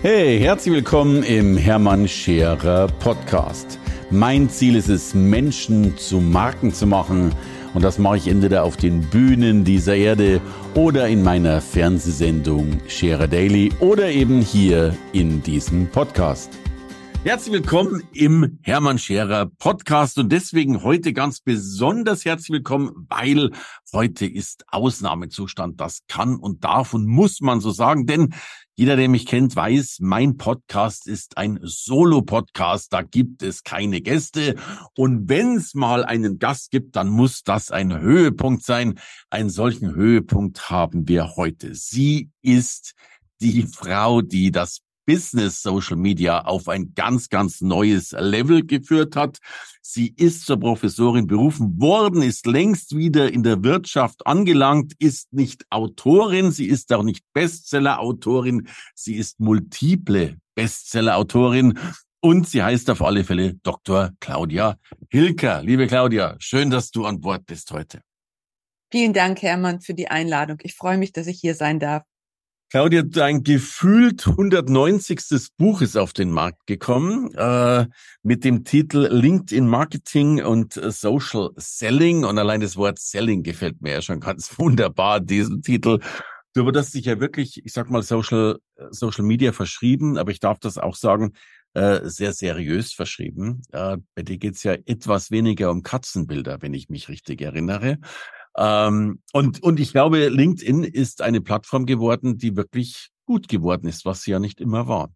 Hey, herzlich willkommen im Hermann Scherer Podcast. Mein Ziel ist es, Menschen zu Marken zu machen. Und das mache ich entweder auf den Bühnen dieser Erde oder in meiner Fernsehsendung Scherer Daily oder eben hier in diesem Podcast. Herzlich willkommen im Hermann Scherer Podcast und deswegen heute ganz besonders herzlich willkommen, weil heute ist Ausnahmezustand. Das kann und darf und muss man so sagen, denn jeder, der mich kennt, weiß, mein Podcast ist ein Solo-Podcast. Da gibt es keine Gäste. Und wenn es mal einen Gast gibt, dann muss das ein Höhepunkt sein. Einen solchen Höhepunkt haben wir heute. Sie ist die Frau, die das Business Social Media auf ein ganz, ganz neues Level geführt hat. Sie ist zur Professorin berufen worden, ist längst wieder in der Wirtschaft angelangt, ist nicht Autorin, sie ist auch nicht Bestseller-Autorin, sie ist multiple Bestseller-Autorin und sie heißt auf alle Fälle Dr. Claudia Hilker. Liebe Claudia, schön, dass du an Bord bist heute. Vielen Dank, Hermann, für die Einladung. Ich freue mich, dass ich hier sein darf. Claudia, dein gefühlt 190. Buch ist auf den Markt gekommen äh, mit dem Titel LinkedIn Marketing und Social Selling. Und allein das Wort Selling gefällt mir ja schon ganz wunderbar, diesen Titel. Du wurdest dich ja wirklich, ich sag mal, Social, Social Media verschrieben, aber ich darf das auch sagen, äh, sehr seriös verschrieben. Äh, bei dir geht's ja etwas weniger um Katzenbilder, wenn ich mich richtig erinnere. Ähm, und, und ich glaube, LinkedIn ist eine Plattform geworden, die wirklich gut geworden ist, was sie ja nicht immer war.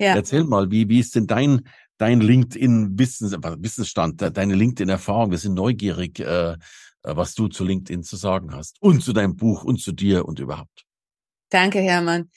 Ja. Erzähl mal, wie, wie ist denn dein, dein LinkedIn-Wissens, Wissensstand, deine LinkedIn-Erfahrung? Wir sind neugierig, äh, was du zu LinkedIn zu sagen hast und zu deinem Buch und zu dir und überhaupt. Danke, Hermann.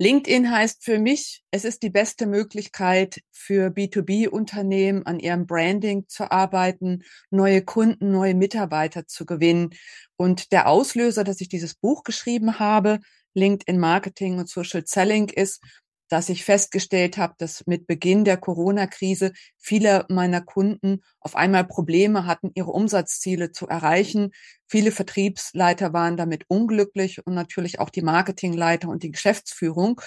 LinkedIn heißt für mich, es ist die beste Möglichkeit für B2B-Unternehmen an ihrem Branding zu arbeiten, neue Kunden, neue Mitarbeiter zu gewinnen. Und der Auslöser, dass ich dieses Buch geschrieben habe, LinkedIn Marketing und Social Selling ist, dass ich festgestellt habe, dass mit Beginn der Corona-Krise viele meiner Kunden auf einmal Probleme hatten, ihre Umsatzziele zu erreichen. Viele Vertriebsleiter waren damit unglücklich und natürlich auch die Marketingleiter und die Geschäftsführung.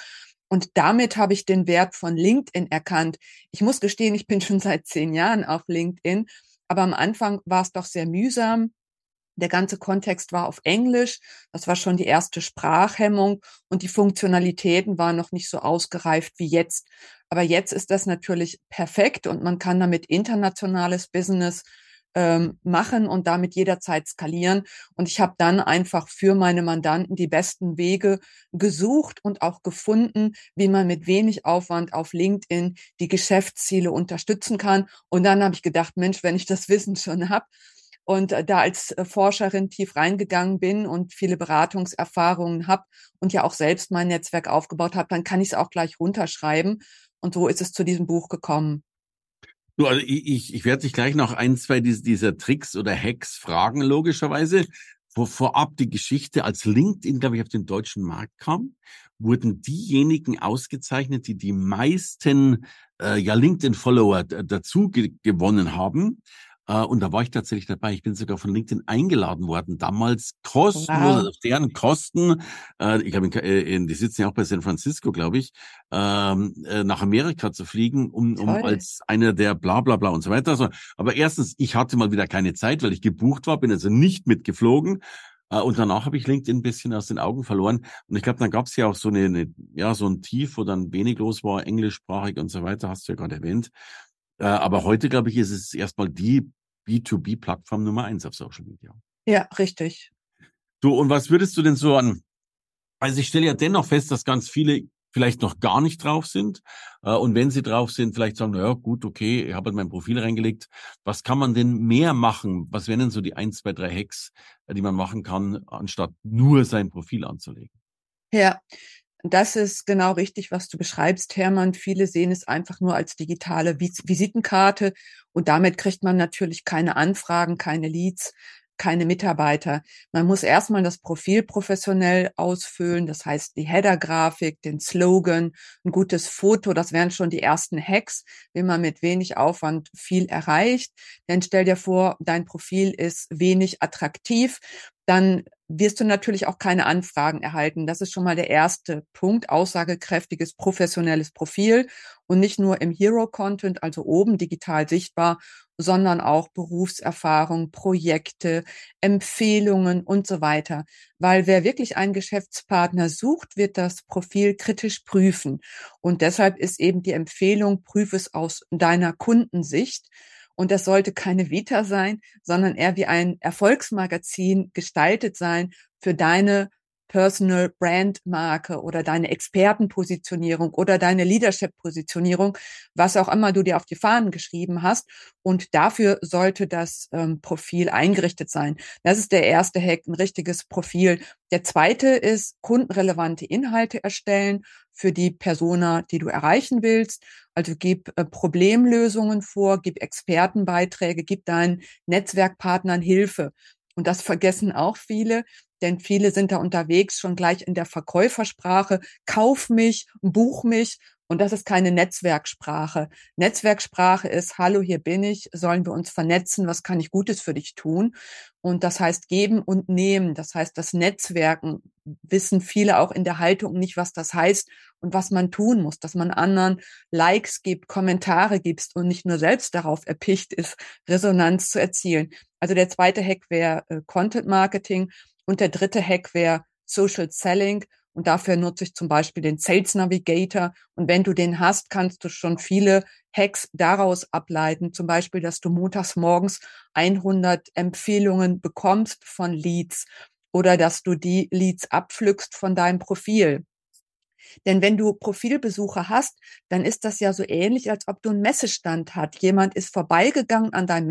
Und damit habe ich den Wert von LinkedIn erkannt. Ich muss gestehen, ich bin schon seit zehn Jahren auf LinkedIn, aber am Anfang war es doch sehr mühsam. Der ganze Kontext war auf Englisch. Das war schon die erste Sprachhemmung und die Funktionalitäten waren noch nicht so ausgereift wie jetzt. Aber jetzt ist das natürlich perfekt und man kann damit internationales Business ähm, machen und damit jederzeit skalieren. Und ich habe dann einfach für meine Mandanten die besten Wege gesucht und auch gefunden, wie man mit wenig Aufwand auf LinkedIn die Geschäftsziele unterstützen kann. Und dann habe ich gedacht, Mensch, wenn ich das Wissen schon habe, und äh, da als äh, Forscherin tief reingegangen bin und viele Beratungserfahrungen habe und ja auch selbst mein Netzwerk aufgebaut habe, dann kann ich es auch gleich runterschreiben. Und so ist es zu diesem Buch gekommen. Du, also ich, ich werde dich gleich noch ein, zwei dieser, Tricks oder Hacks fragen, logischerweise. Vor, vorab die Geschichte, als LinkedIn, glaube ich, auf den deutschen Markt kam, wurden diejenigen ausgezeichnet, die die meisten äh, ja, LinkedIn-Follower dazu ge gewonnen haben. Äh, und da war ich tatsächlich dabei. Ich bin sogar von LinkedIn eingeladen worden, damals kostenlos, wow. auf deren Kosten. Äh, ich glaube, äh, die sitzen ja auch bei San Francisco, glaube ich, ähm, nach Amerika zu fliegen, um, um als einer der bla bla bla und so weiter. Also, aber erstens, ich hatte mal wieder keine Zeit, weil ich gebucht war, bin also nicht mitgeflogen. Und danach habe ich LinkedIn ein bisschen aus den Augen verloren. Und ich glaube, dann gab es ja auch so eine, eine, ja, so ein Tief, wo dann wenig los war, englischsprachig und so weiter, hast du ja gerade erwähnt. Äh, aber heute, glaube ich, ist es erstmal die B2B-Plattform Nummer eins auf Social Media. Ja, richtig. Du, und was würdest du denn so an? Also ich stelle ja dennoch fest, dass ganz viele vielleicht noch gar nicht drauf sind. Äh, und wenn sie drauf sind, vielleicht sagen, ja gut, okay, ich habe halt mein Profil reingelegt. Was kann man denn mehr machen? Was wären denn so die ein, zwei, drei Hacks, die man machen kann, anstatt nur sein Profil anzulegen? Ja, das ist genau richtig, was du beschreibst, Hermann. Viele sehen es einfach nur als digitale Visitenkarte und damit kriegt man natürlich keine Anfragen, keine Leads. Keine Mitarbeiter. Man muss erstmal das Profil professionell ausfüllen, das heißt die Header-Grafik, den Slogan, ein gutes Foto, das wären schon die ersten Hacks, wie man mit wenig Aufwand viel erreicht. Denn stell dir vor, dein Profil ist wenig attraktiv, dann wirst du natürlich auch keine Anfragen erhalten. Das ist schon mal der erste Punkt, aussagekräftiges professionelles Profil und nicht nur im Hero-Content, also oben digital sichtbar, sondern auch Berufserfahrung, Projekte, Empfehlungen und so weiter. Weil wer wirklich einen Geschäftspartner sucht, wird das Profil kritisch prüfen. Und deshalb ist eben die Empfehlung, prüfe es aus deiner Kundensicht. Und das sollte keine Vita sein, sondern eher wie ein Erfolgsmagazin gestaltet sein für deine Personal Brand Marke oder deine Expertenpositionierung oder deine Leadership Positionierung, was auch immer du dir auf die Fahnen geschrieben hast. Und dafür sollte das ähm, Profil eingerichtet sein. Das ist der erste Hack, ein richtiges Profil. Der zweite ist kundenrelevante Inhalte erstellen für die Persona, die du erreichen willst. Also gib äh, Problemlösungen vor, gib Expertenbeiträge, gib deinen Netzwerkpartnern Hilfe. Und das vergessen auch viele denn viele sind da unterwegs schon gleich in der Verkäufersprache, kauf mich, buch mich. Und das ist keine Netzwerksprache. Netzwerksprache ist, hallo, hier bin ich, sollen wir uns vernetzen, was kann ich Gutes für dich tun? Und das heißt geben und nehmen. Das heißt, das Netzwerken wissen viele auch in der Haltung nicht, was das heißt und was man tun muss, dass man anderen Likes gibt, Kommentare gibt und nicht nur selbst darauf erpicht ist, Resonanz zu erzielen. Also der zweite Hack wäre äh, Content Marketing. Und der dritte Hack wäre Social Selling. Und dafür nutze ich zum Beispiel den Sales Navigator. Und wenn du den hast, kannst du schon viele Hacks daraus ableiten. Zum Beispiel, dass du montags morgens 100 Empfehlungen bekommst von Leads oder dass du die Leads abpflückst von deinem Profil. Denn wenn du Profilbesucher hast, dann ist das ja so ähnlich, als ob du einen Messestand hast. Jemand ist vorbeigegangen an deinem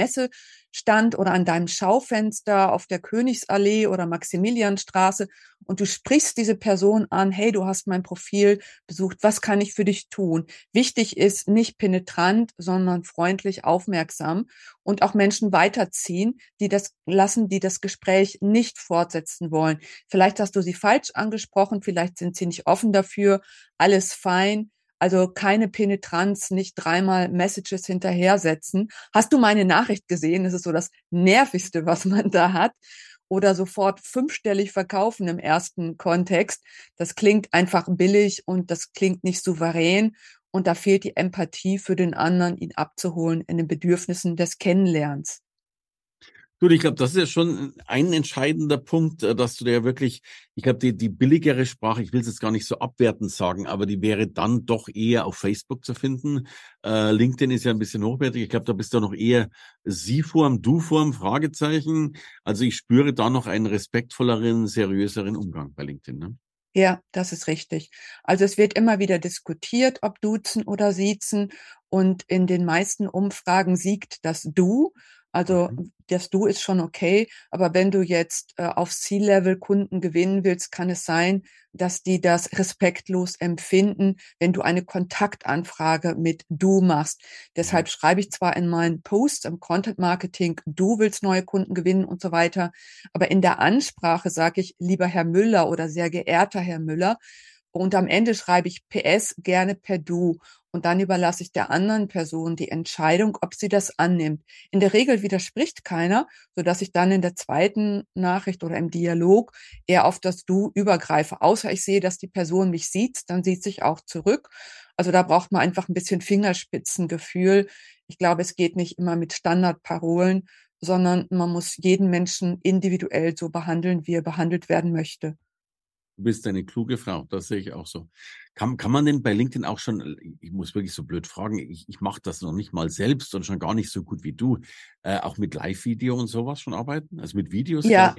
Messestand oder an deinem Schaufenster auf der Königsallee oder Maximilianstraße und du sprichst diese Person an, hey, du hast mein Profil besucht, was kann ich für dich tun? Wichtig ist nicht penetrant, sondern freundlich, aufmerksam und auch Menschen weiterziehen, die das lassen, die das Gespräch nicht fortsetzen wollen. Vielleicht hast du sie falsch angesprochen, vielleicht sind sie nicht offen dafür, alles fein. Also keine Penetranz, nicht dreimal Messages hinterher setzen. Hast du meine Nachricht gesehen? Das ist so das Nervigste, was man da hat oder sofort fünfstellig verkaufen im ersten Kontext. Das klingt einfach billig und das klingt nicht souverän. Und da fehlt die Empathie für den anderen, ihn abzuholen in den Bedürfnissen des Kennenlernens. Gut, ich glaube, das ist ja schon ein entscheidender Punkt, äh, dass du da ja wirklich, ich glaube, die, die billigere Sprache, ich will es jetzt gar nicht so abwertend sagen, aber die wäre dann doch eher auf Facebook zu finden. Äh, LinkedIn ist ja ein bisschen hochwertig. Ich glaube, da bist du noch eher Sie-Form, Du-Form, Fragezeichen. Also ich spüre da noch einen respektvolleren, seriöseren Umgang bei LinkedIn. Ne? Ja, das ist richtig. Also es wird immer wieder diskutiert, ob duzen oder siezen. Und in den meisten Umfragen siegt das Du. Also mhm. das Du ist schon okay, aber wenn du jetzt äh, auf C-Level Kunden gewinnen willst, kann es sein, dass die das respektlos empfinden, wenn du eine Kontaktanfrage mit Du machst. Deshalb schreibe ich zwar in meinen Posts im Content Marketing, du willst neue Kunden gewinnen und so weiter, aber in der Ansprache sage ich lieber Herr Müller oder sehr geehrter Herr Müller. Und am Ende schreibe ich PS gerne per Du. Und dann überlasse ich der anderen Person die Entscheidung, ob sie das annimmt. In der Regel widerspricht keiner, so dass ich dann in der zweiten Nachricht oder im Dialog eher auf das Du übergreife. Außer ich sehe, dass die Person mich sieht, dann sieht sich auch zurück. Also da braucht man einfach ein bisschen Fingerspitzengefühl. Ich glaube, es geht nicht immer mit Standardparolen, sondern man muss jeden Menschen individuell so behandeln, wie er behandelt werden möchte. Du bist eine kluge Frau, das sehe ich auch so. Kann, kann man denn bei LinkedIn auch schon, ich muss wirklich so blöd fragen, ich, ich mache das noch nicht mal selbst und schon gar nicht so gut wie du, äh, auch mit Live-Video und sowas schon arbeiten? Also mit Videos? Ja.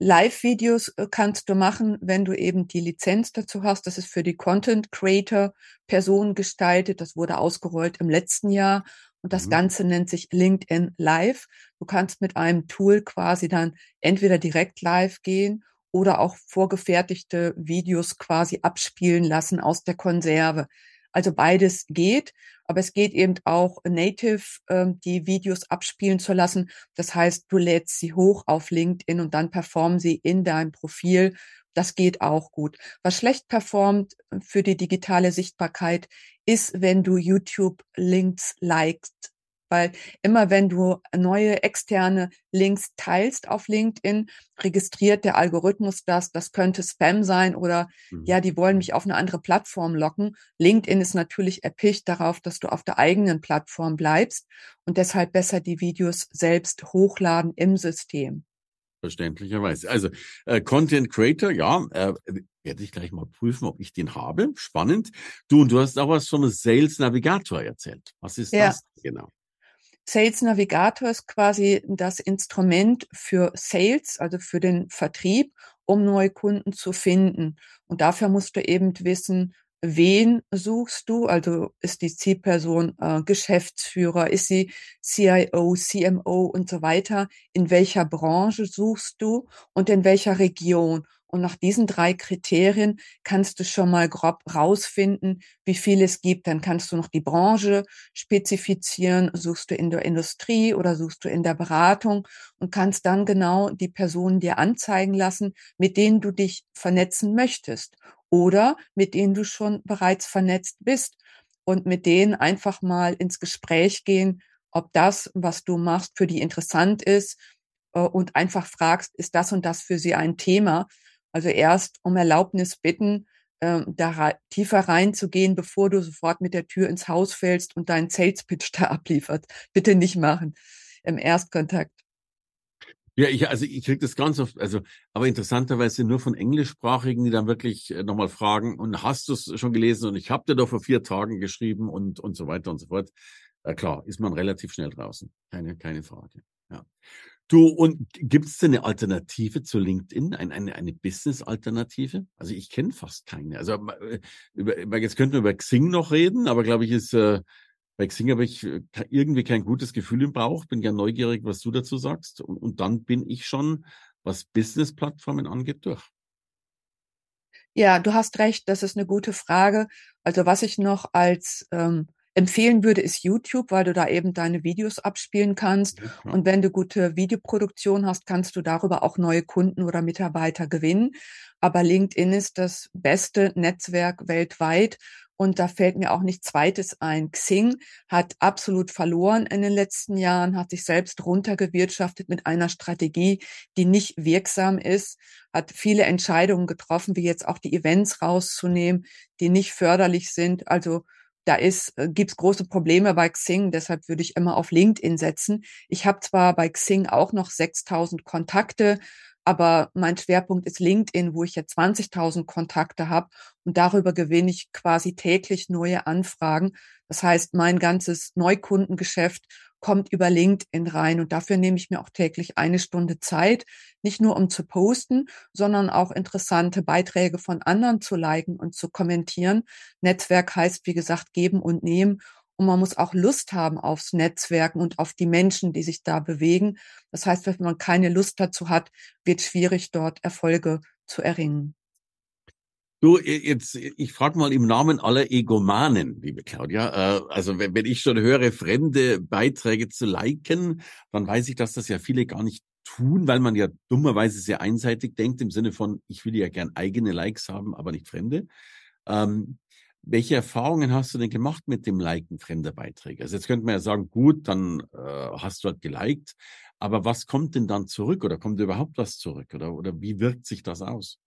Live-Videos äh, kannst du machen, wenn du eben die Lizenz dazu hast. Das ist für die Content Creator Person gestaltet. Das wurde ausgerollt im letzten Jahr. Und das mhm. Ganze nennt sich LinkedIn Live. Du kannst mit einem Tool quasi dann entweder direkt live gehen oder auch vorgefertigte Videos quasi abspielen lassen aus der Konserve. Also beides geht, aber es geht eben auch native, ähm, die Videos abspielen zu lassen. Das heißt, du lädst sie hoch auf LinkedIn und dann performen sie in deinem Profil. Das geht auch gut. Was schlecht performt für die digitale Sichtbarkeit ist, wenn du YouTube-Links likest weil immer wenn du neue externe Links teilst auf LinkedIn, registriert der Algorithmus das, das könnte Spam sein oder mhm. ja, die wollen mich auf eine andere Plattform locken. LinkedIn ist natürlich erpicht darauf, dass du auf der eigenen Plattform bleibst und deshalb besser die Videos selbst hochladen im System. Verständlicherweise. Also äh, Content Creator, ja, äh, werde ich gleich mal prüfen, ob ich den habe. Spannend. Du, und du hast auch was von einem Sales Navigator erzählt. Was ist ja. das genau? Sales Navigator ist quasi das Instrument für Sales, also für den Vertrieb, um neue Kunden zu finden. Und dafür musst du eben wissen, wen suchst du? Also ist die Zielperson äh, Geschäftsführer, ist sie CIO, CMO und so weiter? In welcher Branche suchst du und in welcher Region? Und nach diesen drei Kriterien kannst du schon mal grob rausfinden, wie viel es gibt. Dann kannst du noch die Branche spezifizieren. Suchst du in der Industrie oder suchst du in der Beratung und kannst dann genau die Personen dir anzeigen lassen, mit denen du dich vernetzen möchtest oder mit denen du schon bereits vernetzt bist und mit denen einfach mal ins Gespräch gehen, ob das, was du machst, für die interessant ist äh, und einfach fragst, ist das und das für sie ein Thema? Also erst um Erlaubnis bitten, äh, da tiefer reinzugehen, bevor du sofort mit der Tür ins Haus fällst und deinen Sales Pitch da abliefert. Bitte nicht machen im Erstkontakt. Ja, ich, also ich kriege das ganz oft, also, aber interessanterweise nur von Englischsprachigen, die dann wirklich äh, nochmal fragen, und hast du es schon gelesen? Und ich habe dir doch vor vier Tagen geschrieben und, und so weiter und so fort. Äh, klar, ist man relativ schnell draußen. Keine, keine Frage. Ja. Du, und gibt es denn eine Alternative zu LinkedIn? Ein, eine, eine Business-Alternative? Also ich kenne fast keine. Also äh, über, jetzt könnten wir über Xing noch reden, aber glaube ich, ist äh, bei Xing habe ich äh, irgendwie kein gutes Gefühl im Bauch. Bin ja neugierig, was du dazu sagst. Und, und dann bin ich schon, was Business-Plattformen angeht, durch. Ja, du hast recht, das ist eine gute Frage. Also was ich noch als ähm, empfehlen würde, ist YouTube, weil du da eben deine Videos abspielen kannst. Ja. Und wenn du gute Videoproduktion hast, kannst du darüber auch neue Kunden oder Mitarbeiter gewinnen. Aber LinkedIn ist das beste Netzwerk weltweit. Und da fällt mir auch nichts Zweites ein. Xing hat absolut verloren in den letzten Jahren, hat sich selbst runtergewirtschaftet mit einer Strategie, die nicht wirksam ist, hat viele Entscheidungen getroffen, wie jetzt auch die Events rauszunehmen, die nicht förderlich sind. Also da ist, äh, gibt's große Probleme bei Xing, deshalb würde ich immer auf LinkedIn setzen. Ich habe zwar bei Xing auch noch 6000 Kontakte, aber mein Schwerpunkt ist LinkedIn, wo ich ja 20.000 Kontakte habe und darüber gewinne ich quasi täglich neue Anfragen. Das heißt, mein ganzes Neukundengeschäft kommt über LinkedIn rein. Und dafür nehme ich mir auch täglich eine Stunde Zeit, nicht nur um zu posten, sondern auch interessante Beiträge von anderen zu liken und zu kommentieren. Netzwerk heißt, wie gesagt, geben und nehmen. Und man muss auch Lust haben aufs Netzwerken und auf die Menschen, die sich da bewegen. Das heißt, wenn man keine Lust dazu hat, wird schwierig, dort Erfolge zu erringen. Du, jetzt, ich frage mal im Namen aller Egomanen, liebe Claudia. Äh, also wenn, ich schon höre, fremde Beiträge zu liken, dann weiß ich, dass das ja viele gar nicht tun, weil man ja dummerweise sehr einseitig denkt, im Sinne von, ich will ja gern eigene Likes haben, aber nicht fremde. Ähm, welche Erfahrungen hast du denn gemacht mit dem Liken fremder Beiträge? Also jetzt könnte man ja sagen, gut, dann äh, hast du halt geliked, aber was kommt denn dann zurück oder kommt überhaupt was zurück oder, oder wie wirkt sich das aus?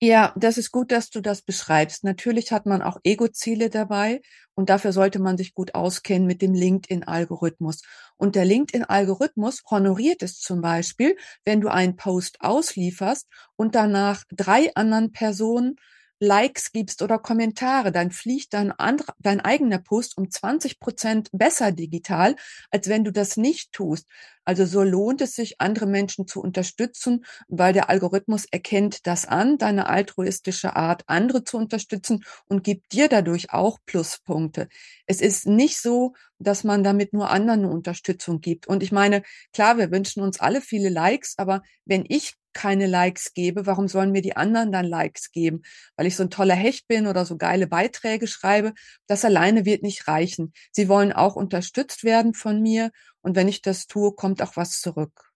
Ja, das ist gut, dass du das beschreibst. Natürlich hat man auch Ego-Ziele dabei und dafür sollte man sich gut auskennen mit dem LinkedIn-Algorithmus. Und der LinkedIn-Algorithmus honoriert es zum Beispiel, wenn du einen Post auslieferst und danach drei anderen Personen Likes gibst oder Kommentare, dann fliegt dein, anderer, dein eigener Post um 20 Prozent besser digital, als wenn du das nicht tust. Also so lohnt es sich, andere Menschen zu unterstützen, weil der Algorithmus erkennt das an, deine altruistische Art, andere zu unterstützen und gibt dir dadurch auch Pluspunkte. Es ist nicht so, dass man damit nur anderen Unterstützung gibt. Und ich meine, klar, wir wünschen uns alle viele Likes, aber wenn ich keine Likes gebe, warum sollen mir die anderen dann Likes geben? Weil ich so ein toller Hecht bin oder so geile Beiträge schreibe. Das alleine wird nicht reichen. Sie wollen auch unterstützt werden von mir. Und wenn ich das tue, kommt auch was zurück.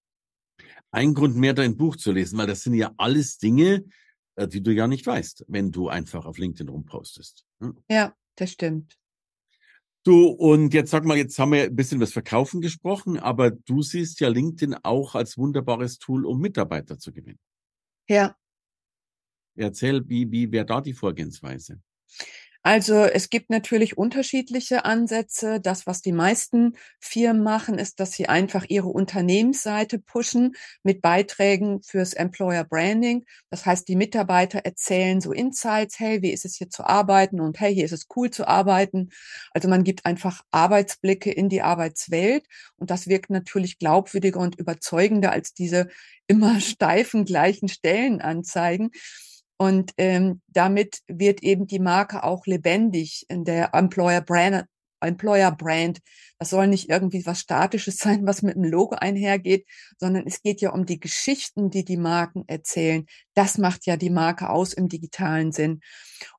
Ein Grund mehr, dein Buch zu lesen, weil das sind ja alles Dinge, äh, die du ja nicht weißt, wenn du einfach auf LinkedIn rumpostest. Hm? Ja, das stimmt. Du, und jetzt sag mal, jetzt haben wir ein bisschen was Verkaufen gesprochen, aber du siehst ja LinkedIn auch als wunderbares Tool, um Mitarbeiter zu gewinnen. Ja. Erzähl, wie, wie wäre da die Vorgehensweise? Also es gibt natürlich unterschiedliche Ansätze. Das, was die meisten Firmen machen, ist, dass sie einfach ihre Unternehmensseite pushen mit Beiträgen fürs Employer Branding. Das heißt, die Mitarbeiter erzählen so Insights, hey, wie ist es hier zu arbeiten und hey, hier ist es cool zu arbeiten. Also man gibt einfach Arbeitsblicke in die Arbeitswelt und das wirkt natürlich glaubwürdiger und überzeugender als diese immer steifen gleichen Stellenanzeigen. Und ähm, damit wird eben die Marke auch lebendig in der Employer Brand. Employer Brand. Das soll nicht irgendwie was Statisches sein, was mit dem Logo einhergeht, sondern es geht ja um die Geschichten, die die Marken erzählen. Das macht ja die Marke aus im digitalen Sinn.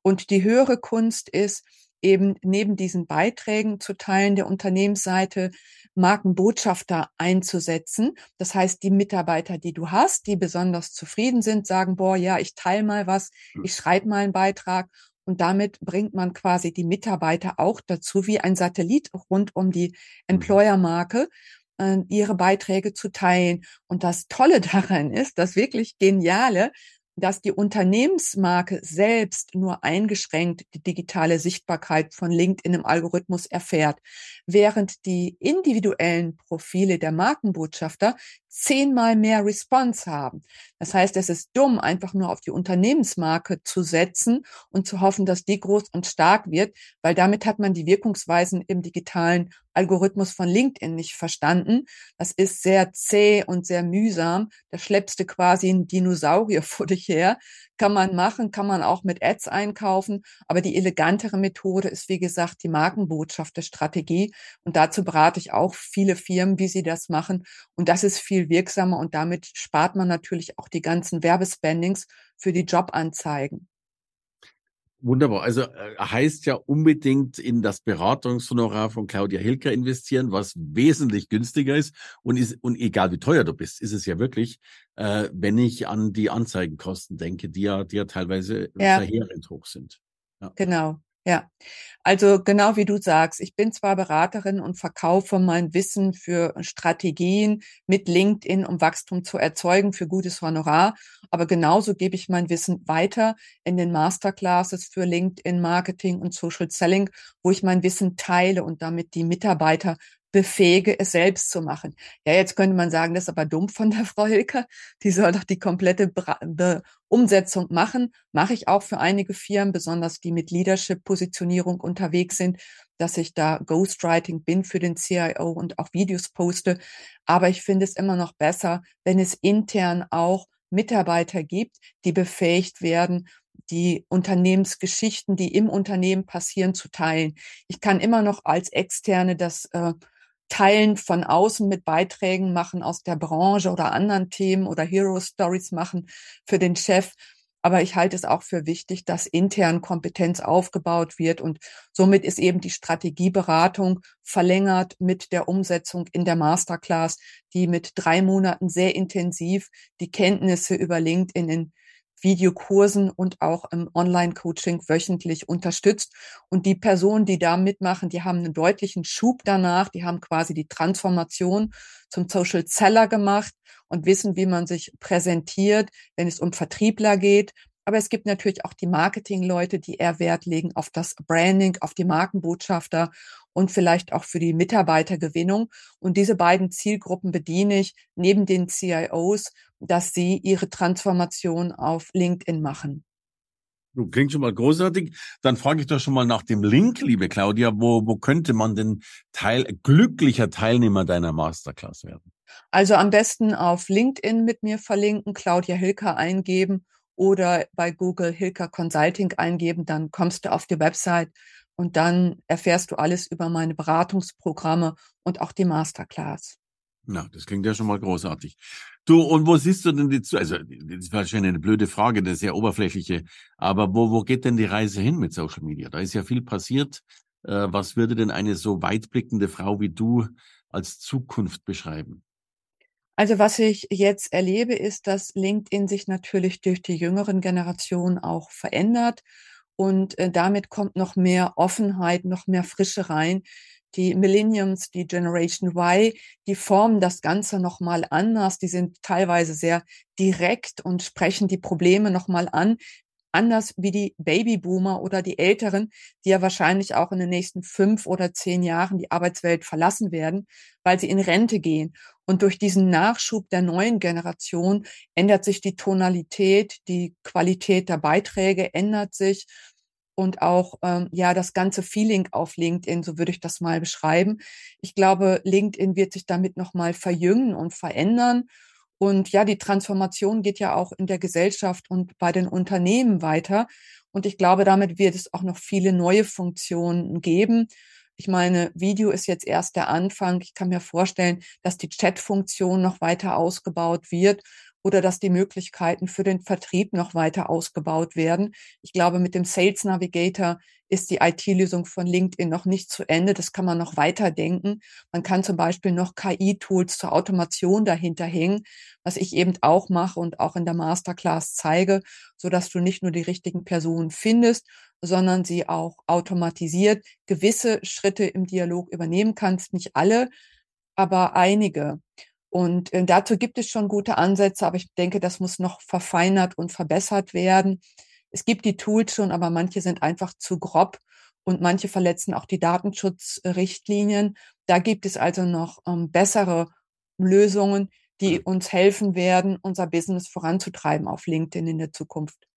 Und die höhere Kunst ist, eben neben diesen Beiträgen zu Teilen der Unternehmensseite Markenbotschafter einzusetzen. Das heißt, die Mitarbeiter, die du hast, die besonders zufrieden sind, sagen, boah, ja, ich teile mal was, hm. ich schreibe mal einen Beitrag. Und damit bringt man quasi die Mitarbeiter auch dazu, wie ein Satellit rund um die hm. Employer-Marke, äh, ihre Beiträge zu teilen. Und das Tolle daran ist, das wirklich Geniale, dass die Unternehmensmarke selbst nur eingeschränkt die digitale Sichtbarkeit von LinkedIn im Algorithmus erfährt, während die individuellen Profile der Markenbotschafter zehnmal mehr Response haben. Das heißt, es ist dumm, einfach nur auf die Unternehmensmarke zu setzen und zu hoffen, dass die groß und stark wird, weil damit hat man die Wirkungsweisen im digitalen Algorithmus von LinkedIn nicht verstanden. Das ist sehr zäh und sehr mühsam. Da schleppst du quasi einen Dinosaurier vor dich her. Kann man machen, kann man auch mit Ads einkaufen. Aber die elegantere Methode ist, wie gesagt, die Markenbotschaft der Strategie. Und dazu berate ich auch viele Firmen, wie sie das machen. Und das ist viel wirksamer und damit spart man natürlich auch die ganzen Werbespendings für die Jobanzeigen. Wunderbar. Also äh, heißt ja unbedingt in das Beratungshonorar von Claudia Hilker investieren, was wesentlich günstiger ist und ist und egal wie teuer du bist, ist es ja wirklich, äh, wenn ich an die Anzeigenkosten denke, die ja, die ja teilweise ja. verheerend hoch sind. Ja. Genau. Ja, also genau wie du sagst, ich bin zwar Beraterin und verkaufe mein Wissen für Strategien mit LinkedIn, um Wachstum zu erzeugen für gutes Honorar, aber genauso gebe ich mein Wissen weiter in den Masterclasses für LinkedIn Marketing und Social Selling, wo ich mein Wissen teile und damit die Mitarbeiter befähige, es selbst zu machen. Ja, jetzt könnte man sagen, das ist aber dumm von der Frau Hilker. Die soll doch die komplette Umsetzung machen. Mache ich auch für einige Firmen, besonders die mit Leadership-Positionierung unterwegs sind, dass ich da Ghostwriting bin für den CIO und auch Videos poste. Aber ich finde es immer noch besser, wenn es intern auch Mitarbeiter gibt, die befähigt werden, die Unternehmensgeschichten, die im Unternehmen passieren, zu teilen. Ich kann immer noch als Externe das äh, Teilen von außen mit Beiträgen machen aus der Branche oder anderen Themen oder Hero Stories machen für den Chef. Aber ich halte es auch für wichtig, dass intern Kompetenz aufgebaut wird. Und somit ist eben die Strategieberatung verlängert mit der Umsetzung in der Masterclass, die mit drei Monaten sehr intensiv die Kenntnisse über LinkedIn in Videokursen und auch im Online-Coaching wöchentlich unterstützt. Und die Personen, die da mitmachen, die haben einen deutlichen Schub danach. Die haben quasi die Transformation zum Social Seller gemacht und wissen, wie man sich präsentiert, wenn es um Vertriebler geht, aber es gibt natürlich auch die Marketingleute, die eher Wert legen auf das Branding, auf die Markenbotschafter und vielleicht auch für die Mitarbeitergewinnung. Und diese beiden Zielgruppen bediene ich neben den CIOs, dass sie ihre Transformation auf LinkedIn machen. Du klingt schon mal großartig. Dann frage ich doch schon mal nach dem Link, liebe Claudia. Wo, wo könnte man denn Teil, glücklicher Teilnehmer deiner Masterclass werden? Also am besten auf LinkedIn mit mir verlinken, Claudia Hilker eingeben oder bei Google Hilker Consulting eingeben, dann kommst du auf die Website und dann erfährst du alles über meine Beratungsprogramme und auch die Masterclass. Na, das klingt ja schon mal großartig. Du, und wo siehst du denn die, also, das ist wahrscheinlich eine blöde Frage, eine sehr oberflächliche, aber wo, wo geht denn die Reise hin mit Social Media? Da ist ja viel passiert. Äh, was würde denn eine so weitblickende Frau wie du als Zukunft beschreiben? Also was ich jetzt erlebe, ist, dass LinkedIn sich natürlich durch die jüngeren Generationen auch verändert und äh, damit kommt noch mehr Offenheit, noch mehr Frische rein. Die Millenniums, die Generation Y, die formen das Ganze nochmal anders. Die sind teilweise sehr direkt und sprechen die Probleme nochmal an, anders wie die Babyboomer oder die Älteren, die ja wahrscheinlich auch in den nächsten fünf oder zehn Jahren die Arbeitswelt verlassen werden, weil sie in Rente gehen. Und durch diesen Nachschub der neuen Generation ändert sich die Tonalität, die Qualität der Beiträge ändert sich und auch ähm, ja das ganze Feeling auf LinkedIn, so würde ich das mal beschreiben. Ich glaube, LinkedIn wird sich damit noch mal verjüngen und verändern und ja, die Transformation geht ja auch in der Gesellschaft und bei den Unternehmen weiter. Und ich glaube, damit wird es auch noch viele neue Funktionen geben. Ich meine, Video ist jetzt erst der Anfang. Ich kann mir vorstellen, dass die Chat-Funktion noch weiter ausgebaut wird oder dass die Möglichkeiten für den Vertrieb noch weiter ausgebaut werden. Ich glaube, mit dem Sales Navigator ist die IT-Lösung von LinkedIn noch nicht zu Ende. Das kann man noch weiter denken. Man kann zum Beispiel noch KI-Tools zur Automation dahinter hängen, was ich eben auch mache und auch in der Masterclass zeige, so dass du nicht nur die richtigen Personen findest, sondern sie auch automatisiert gewisse Schritte im Dialog übernehmen kannst. Nicht alle, aber einige. Und äh, dazu gibt es schon gute Ansätze, aber ich denke, das muss noch verfeinert und verbessert werden. Es gibt die Tools schon, aber manche sind einfach zu grob und manche verletzen auch die Datenschutzrichtlinien. Da gibt es also noch ähm, bessere Lösungen, die uns helfen werden, unser Business voranzutreiben auf LinkedIn in der Zukunft.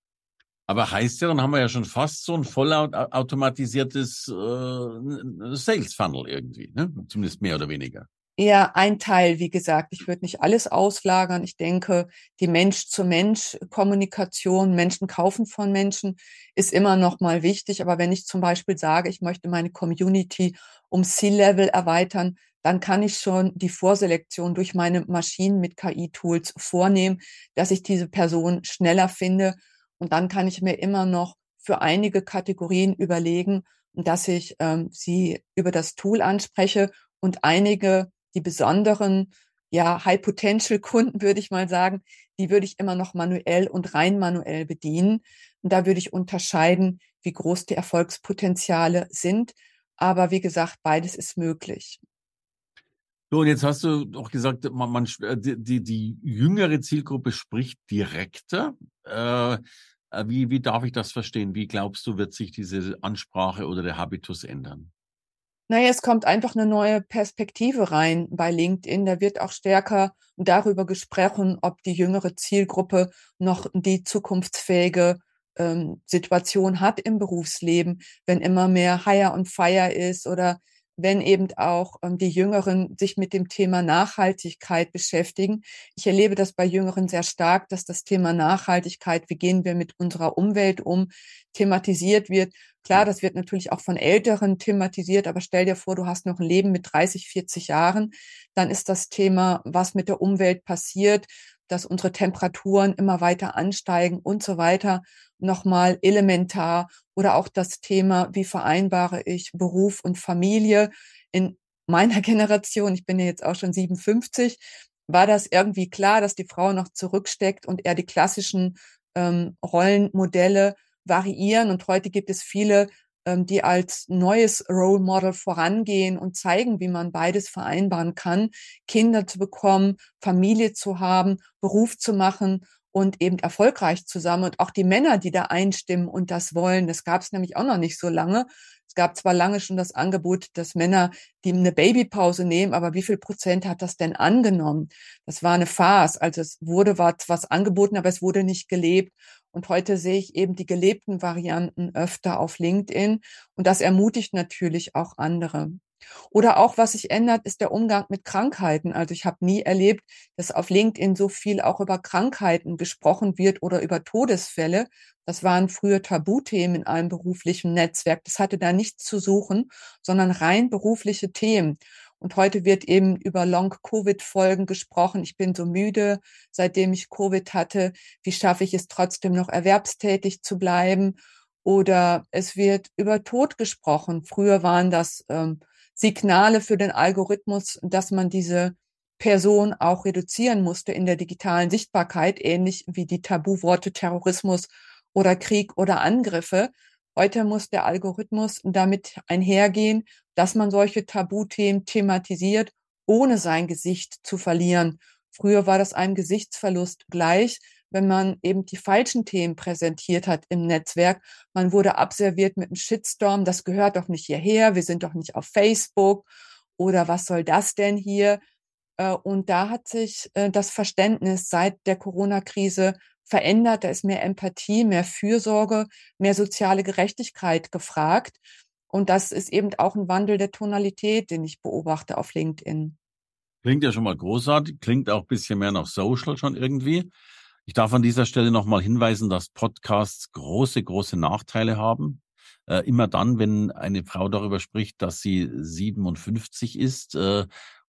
Aber heißt ja, dann haben wir ja schon fast so ein vollautomatisiertes äh, Sales Funnel irgendwie, ne? zumindest mehr oder weniger eher ein Teil, wie gesagt. Ich würde nicht alles auslagern. Ich denke, die Mensch-zu-Mensch-Kommunikation, Menschen kaufen von Menschen, ist immer noch mal wichtig. Aber wenn ich zum Beispiel sage, ich möchte meine Community um C-Level erweitern, dann kann ich schon die Vorselektion durch meine Maschinen mit KI-Tools vornehmen, dass ich diese Person schneller finde. Und dann kann ich mir immer noch für einige Kategorien überlegen, dass ich ähm, sie über das Tool anspreche und einige die besonderen, ja, High-Potential-Kunden, würde ich mal sagen, die würde ich immer noch manuell und rein manuell bedienen. Und da würde ich unterscheiden, wie groß die Erfolgspotenziale sind. Aber wie gesagt, beides ist möglich. So, und jetzt hast du auch gesagt, man, man die, die, die jüngere Zielgruppe spricht direkter. Äh, äh, wie, wie darf ich das verstehen? Wie glaubst du, wird sich diese Ansprache oder der Habitus ändern? Naja, es kommt einfach eine neue Perspektive rein bei LinkedIn. Da wird auch stärker darüber gesprochen, ob die jüngere Zielgruppe noch die zukunftsfähige ähm, Situation hat im Berufsleben, wenn immer mehr Hire und Fire ist oder wenn eben auch ähm, die Jüngeren sich mit dem Thema Nachhaltigkeit beschäftigen. Ich erlebe das bei Jüngeren sehr stark, dass das Thema Nachhaltigkeit, wie gehen wir mit unserer Umwelt um, thematisiert wird. Klar, das wird natürlich auch von Älteren thematisiert, aber stell dir vor, du hast noch ein Leben mit 30, 40 Jahren, dann ist das Thema, was mit der Umwelt passiert, dass unsere Temperaturen immer weiter ansteigen und so weiter, nochmal elementar. Oder auch das Thema, wie vereinbare ich Beruf und Familie. In meiner Generation, ich bin ja jetzt auch schon 57, war das irgendwie klar, dass die Frau noch zurücksteckt und eher die klassischen ähm, Rollenmodelle variieren. Und heute gibt es viele die als neues Role Model vorangehen und zeigen, wie man beides vereinbaren kann, Kinder zu bekommen, Familie zu haben, Beruf zu machen und eben erfolgreich zusammen. Und auch die Männer, die da einstimmen und das wollen, das gab es nämlich auch noch nicht so lange. Gab zwar lange schon das Angebot, dass Männer, die eine Babypause nehmen, aber wie viel Prozent hat das denn angenommen? Das war eine Farce. Also es wurde was angeboten, aber es wurde nicht gelebt. Und heute sehe ich eben die gelebten Varianten öfter auf LinkedIn und das ermutigt natürlich auch andere. Oder auch, was sich ändert, ist der Umgang mit Krankheiten. Also ich habe nie erlebt, dass auf LinkedIn so viel auch über Krankheiten gesprochen wird oder über Todesfälle. Das waren früher Tabuthemen in einem beruflichen Netzwerk. Das hatte da nichts zu suchen, sondern rein berufliche Themen. Und heute wird eben über Long-Covid-Folgen gesprochen. Ich bin so müde, seitdem ich Covid hatte. Wie schaffe ich es trotzdem noch erwerbstätig zu bleiben? Oder es wird über Tod gesprochen. Früher waren das ähm, Signale für den Algorithmus, dass man diese Person auch reduzieren musste in der digitalen Sichtbarkeit, ähnlich wie die Tabuworte Terrorismus oder Krieg oder Angriffe. Heute muss der Algorithmus damit einhergehen, dass man solche Tabuthemen thematisiert, ohne sein Gesicht zu verlieren. Früher war das einem Gesichtsverlust gleich, wenn man eben die falschen Themen präsentiert hat im Netzwerk. Man wurde abserviert mit einem Shitstorm, das gehört doch nicht hierher, wir sind doch nicht auf Facebook oder was soll das denn hier? Äh, und da hat sich äh, das Verständnis seit der Corona-Krise verändert. Da ist mehr Empathie, mehr Fürsorge, mehr soziale Gerechtigkeit gefragt. Und das ist eben auch ein Wandel der Tonalität, den ich beobachte auf LinkedIn. Klingt ja schon mal großartig, klingt auch ein bisschen mehr nach Social schon irgendwie. Ich darf an dieser Stelle nochmal hinweisen, dass Podcasts große, große Nachteile haben. Äh, immer dann, wenn eine Frau darüber spricht, dass sie 57 ist, äh,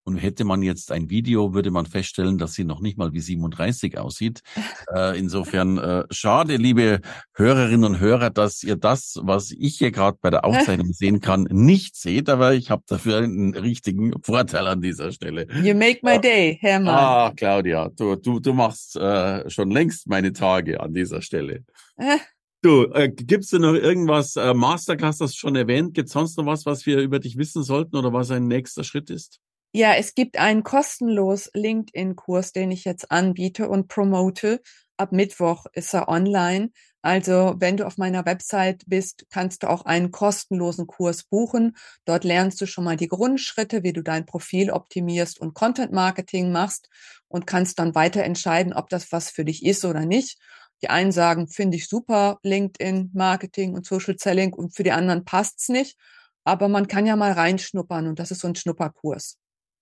und hätte man jetzt ein Video, würde man feststellen, dass sie noch nicht mal wie 37 aussieht. Äh, insofern äh, schade, liebe Hörerinnen und Hörer, dass ihr das, was ich hier gerade bei der Aufzeichnung sehen kann, nicht seht. Aber ich habe dafür einen richtigen Vorteil an dieser Stelle. You make my day, Hermann. Ah, Claudia, du, du, du machst äh, schon längst meine Tage an dieser Stelle. Äh. Du, äh, gibt's denn noch irgendwas, äh, Masterclass, das schon erwähnt? Gibt's sonst noch was, was wir über dich wissen sollten oder was ein nächster Schritt ist? Ja, es gibt einen kostenlos LinkedIn-Kurs, den ich jetzt anbiete und promote. Ab Mittwoch ist er online. Also wenn du auf meiner Website bist, kannst du auch einen kostenlosen Kurs buchen. Dort lernst du schon mal die Grundschritte, wie du dein Profil optimierst und Content Marketing machst und kannst dann weiter entscheiden, ob das was für dich ist oder nicht. Die einen sagen, finde ich super, LinkedIn, Marketing und Social Selling und für die anderen passt's nicht. Aber man kann ja mal reinschnuppern und das ist so ein Schnupperkurs.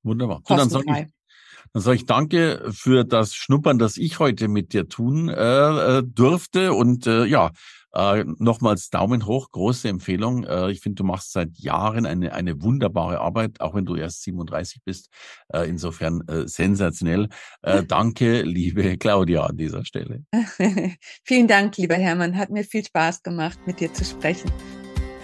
Wunderbar. So, dann sage ich, dann sag ich danke für das Schnuppern, das ich heute mit dir tun äh, äh, durfte. Und äh, ja, äh, nochmals Daumen hoch, große Empfehlung. Äh, ich finde, du machst seit Jahren eine, eine wunderbare Arbeit, auch wenn du erst 37 bist. Äh, insofern äh, sensationell. Äh, danke, liebe Claudia, an dieser Stelle. Vielen Dank, lieber Hermann. Hat mir viel Spaß gemacht, mit dir zu sprechen.